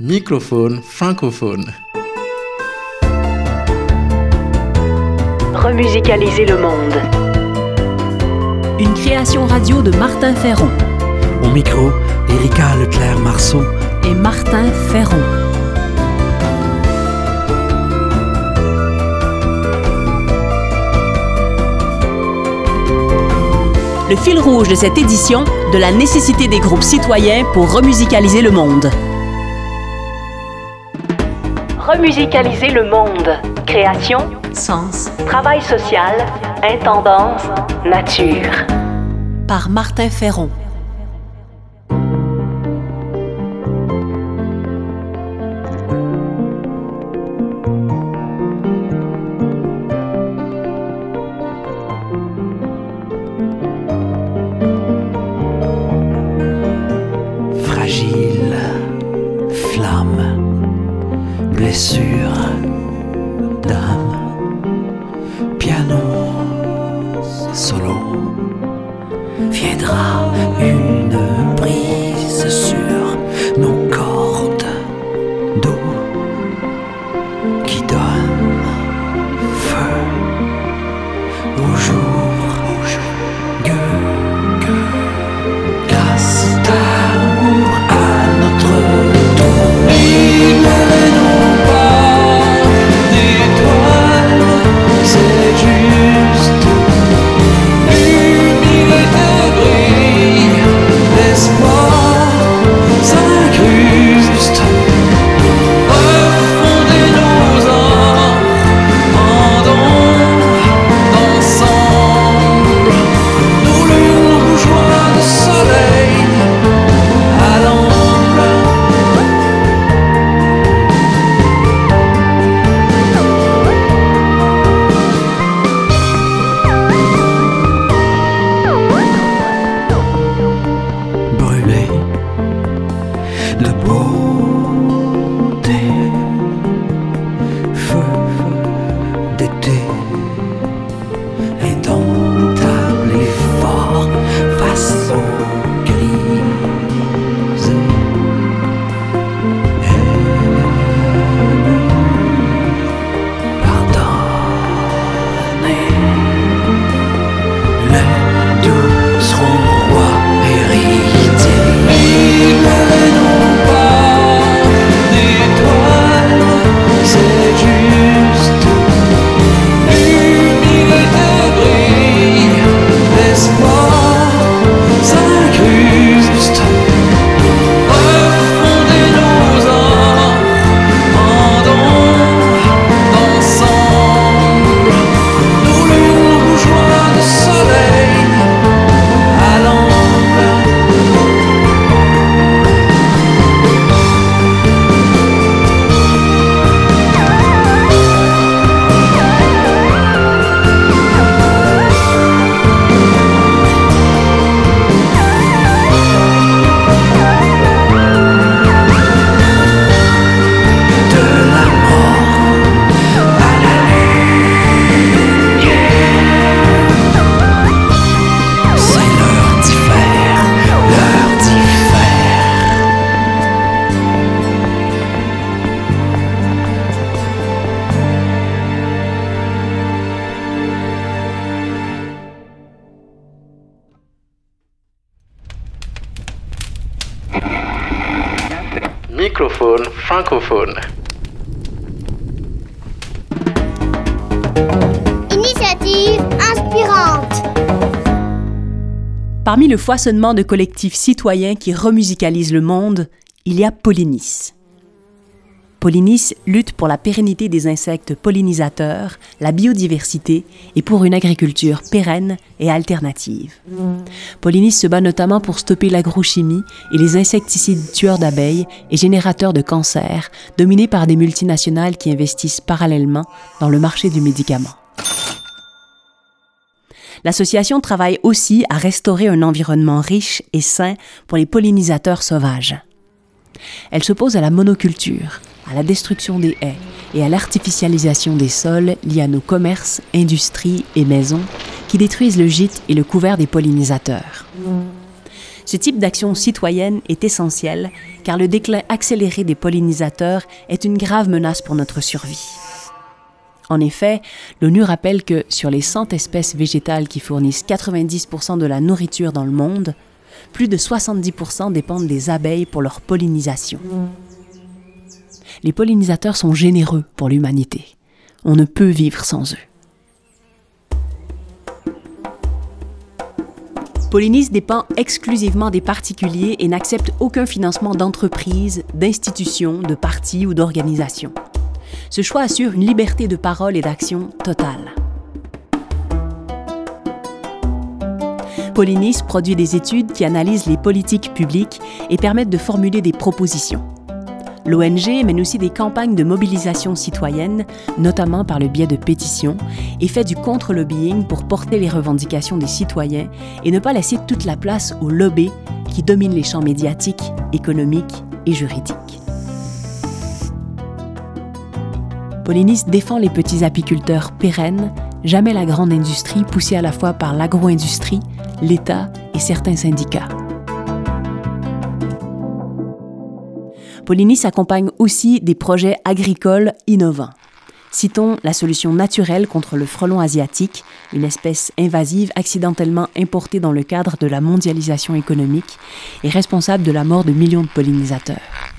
Microphone francophone. Remusicaliser le monde. Une création radio de Martin Ferron Au micro, Erika Leclerc-Marceau. et Martin Ferron. Le fil rouge de cette édition, de la nécessité des groupes citoyens pour remusicaliser le monde. Remusicaliser le monde. Création, Sens travail social, intendance, nature. par Martin Ferron. Francophone. Initiative inspirante. Parmi le foisonnement de collectifs citoyens qui remusicalisent le monde, il y a Polynis. Polynis lutte pour la pérennité des insectes pollinisateurs, la biodiversité et pour une agriculture pérenne et alternative. Polynis se bat notamment pour stopper l'agrochimie et les insecticides tueurs d'abeilles et générateurs de cancers, dominés par des multinationales qui investissent parallèlement dans le marché du médicament. L'association travaille aussi à restaurer un environnement riche et sain pour les pollinisateurs sauvages. Elle s'oppose à la monoculture, à la destruction des haies et à l'artificialisation des sols liés à nos commerces, industries et maisons qui détruisent le gîte et le couvert des pollinisateurs. Ce type d'action citoyenne est essentiel car le déclin accéléré des pollinisateurs est une grave menace pour notre survie. En effet, l'ONU rappelle que sur les 100 espèces végétales qui fournissent 90% de la nourriture dans le monde, plus de 70% dépendent des abeilles pour leur pollinisation. Les pollinisateurs sont généreux pour l'humanité. On ne peut vivre sans eux. Polynice dépend exclusivement des particuliers et n'accepte aucun financement d'entreprises, d'institutions, de partis ou d'organisations. Ce choix assure une liberté de parole et d'action totale. Polynice produit des études qui analysent les politiques publiques et permettent de formuler des propositions. L'ONG mène aussi des campagnes de mobilisation citoyenne, notamment par le biais de pétitions, et fait du contre-lobbying pour porter les revendications des citoyens et ne pas laisser toute la place aux lobbies qui dominent les champs médiatiques, économiques et juridiques. Polynice défend les petits apiculteurs pérennes, jamais la grande industrie poussée à la fois par l'agro-industrie, l'État et certains syndicats. Polynice accompagne aussi des projets agricoles innovants. Citons la solution naturelle contre le frelon asiatique, une espèce invasive accidentellement importée dans le cadre de la mondialisation économique et responsable de la mort de millions de pollinisateurs.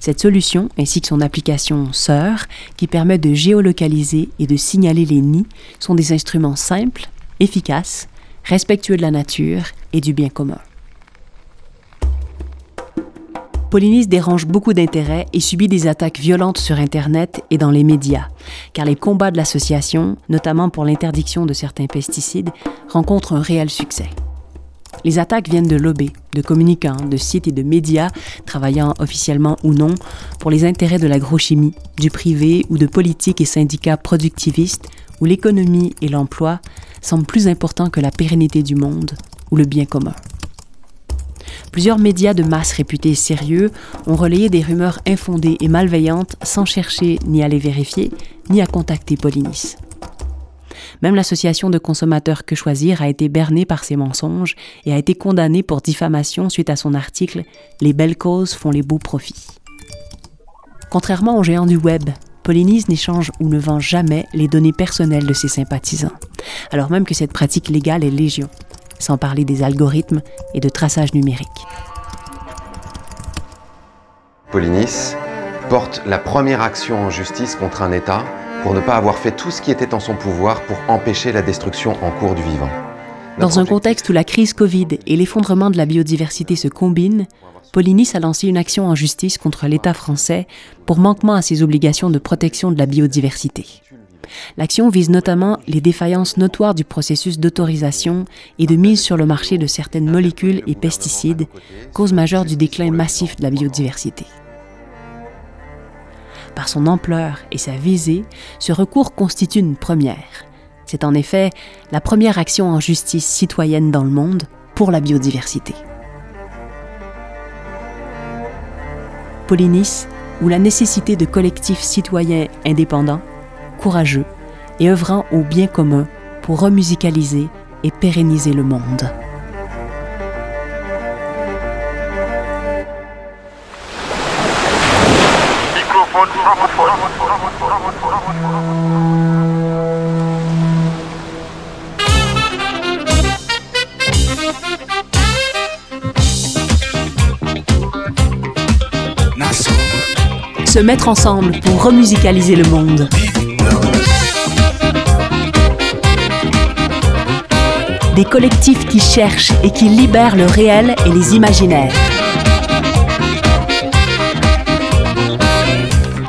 Cette solution, ainsi que son application sœur, qui permet de géolocaliser et de signaler les nids, sont des instruments simples, efficaces, respectueux de la nature et du bien commun. Polynice dérange beaucoup d'intérêts et subit des attaques violentes sur Internet et dans les médias, car les combats de l'association, notamment pour l'interdiction de certains pesticides, rencontrent un réel succès. Les attaques viennent de lobbies, de communicants, de sites et de médias travaillant officiellement ou non pour les intérêts de l'agrochimie, du privé ou de politiques et syndicats productivistes où l'économie et l'emploi semblent plus importants que la pérennité du monde ou le bien commun. Plusieurs médias de masse réputés sérieux ont relayé des rumeurs infondées et malveillantes sans chercher ni à les vérifier, ni à contacter Polynice. Même l'association de consommateurs Que Choisir a été bernée par ces mensonges et a été condamnée pour diffamation suite à son article Les belles causes font les beaux profits. Contrairement aux géants du web, Polynice n'échange ou ne vend jamais les données personnelles de ses sympathisants, alors même que cette pratique légale est légion sans parler des algorithmes et de traçage numérique. Polynice porte la première action en justice contre un État pour ne pas avoir fait tout ce qui était en son pouvoir pour empêcher la destruction en cours du vivant. Dans un contexte où la crise Covid et l'effondrement de la biodiversité se combinent, Polynice a lancé une action en justice contre l'État français pour manquement à ses obligations de protection de la biodiversité. L'action vise notamment les défaillances notoires du processus d'autorisation et de mise sur le marché de certaines molécules et pesticides, cause majeure du déclin massif de la biodiversité. Par son ampleur et sa visée, ce recours constitue une première. C'est en effet la première action en justice citoyenne dans le monde pour la biodiversité. Polynice, où la nécessité de collectifs citoyens indépendants courageux et œuvrant au bien commun pour remusicaliser et pérenniser le monde. Se mettre ensemble pour remusicaliser le monde. Des collectifs qui cherchent et qui libèrent le réel et les imaginaires.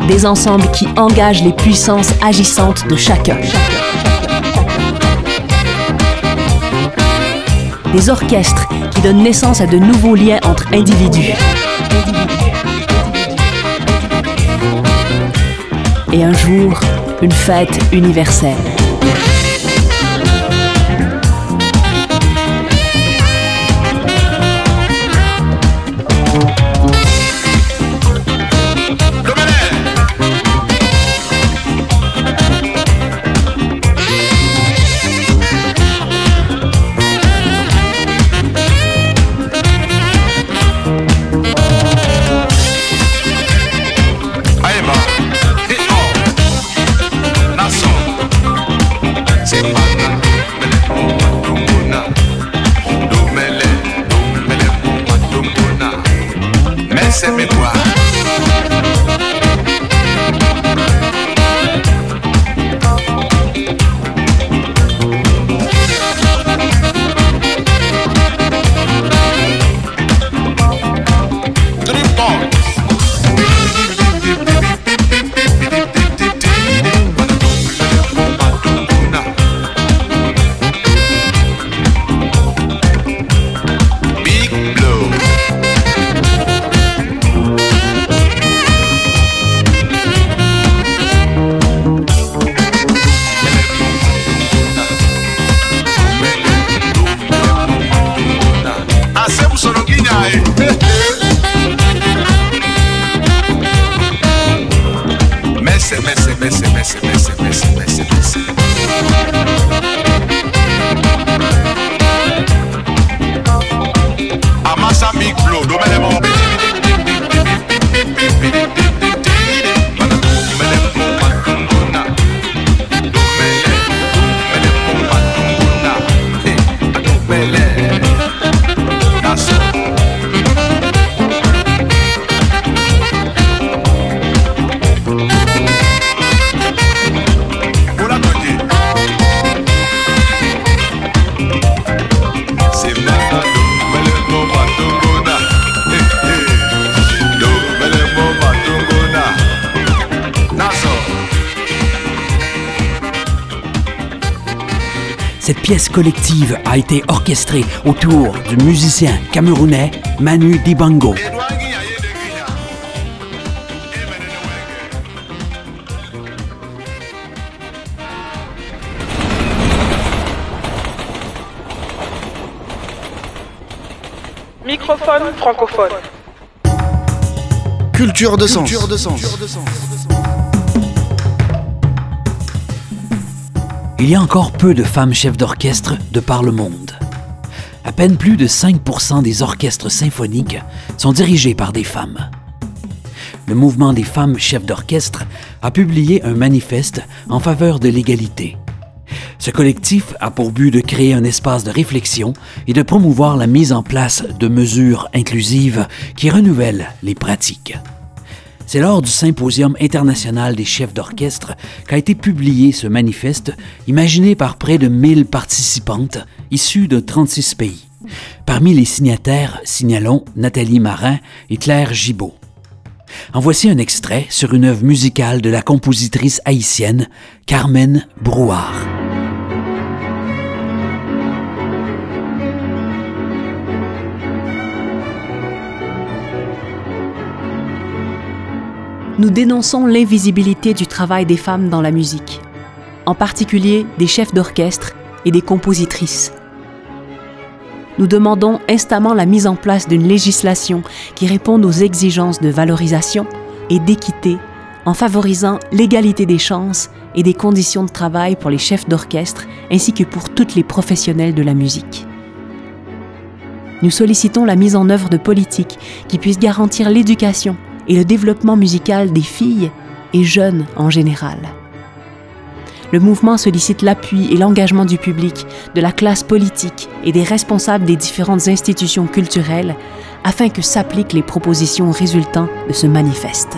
Des ensembles qui engagent les puissances agissantes de chacun. Des orchestres qui donnent naissance à de nouveaux liens entre individus. Et un jour, une fête universelle. Pièce collective a été orchestrée autour du musicien camerounais Manu Dibango. Microphone francophone. Culture de sens. Culture de sens. Il y a encore peu de femmes chefs d'orchestre de par le monde. À peine plus de 5% des orchestres symphoniques sont dirigés par des femmes. Le mouvement des femmes chefs d'orchestre a publié un manifeste en faveur de l'égalité. Ce collectif a pour but de créer un espace de réflexion et de promouvoir la mise en place de mesures inclusives qui renouvellent les pratiques. C'est lors du Symposium international des chefs d'orchestre qu'a été publié ce manifeste, imaginé par près de 1000 participantes issues de 36 pays. Parmi les signataires, signalons Nathalie Marin et Claire Gibault. En voici un extrait sur une œuvre musicale de la compositrice haïtienne Carmen Brouard. Nous dénonçons l'invisibilité du travail des femmes dans la musique, en particulier des chefs d'orchestre et des compositrices. Nous demandons instamment la mise en place d'une législation qui réponde aux exigences de valorisation et d'équité en favorisant l'égalité des chances et des conditions de travail pour les chefs d'orchestre ainsi que pour toutes les professionnels de la musique. Nous sollicitons la mise en œuvre de politiques qui puissent garantir l'éducation et le développement musical des filles et jeunes en général. Le mouvement sollicite l'appui et l'engagement du public, de la classe politique et des responsables des différentes institutions culturelles afin que s'appliquent les propositions résultant de ce manifeste.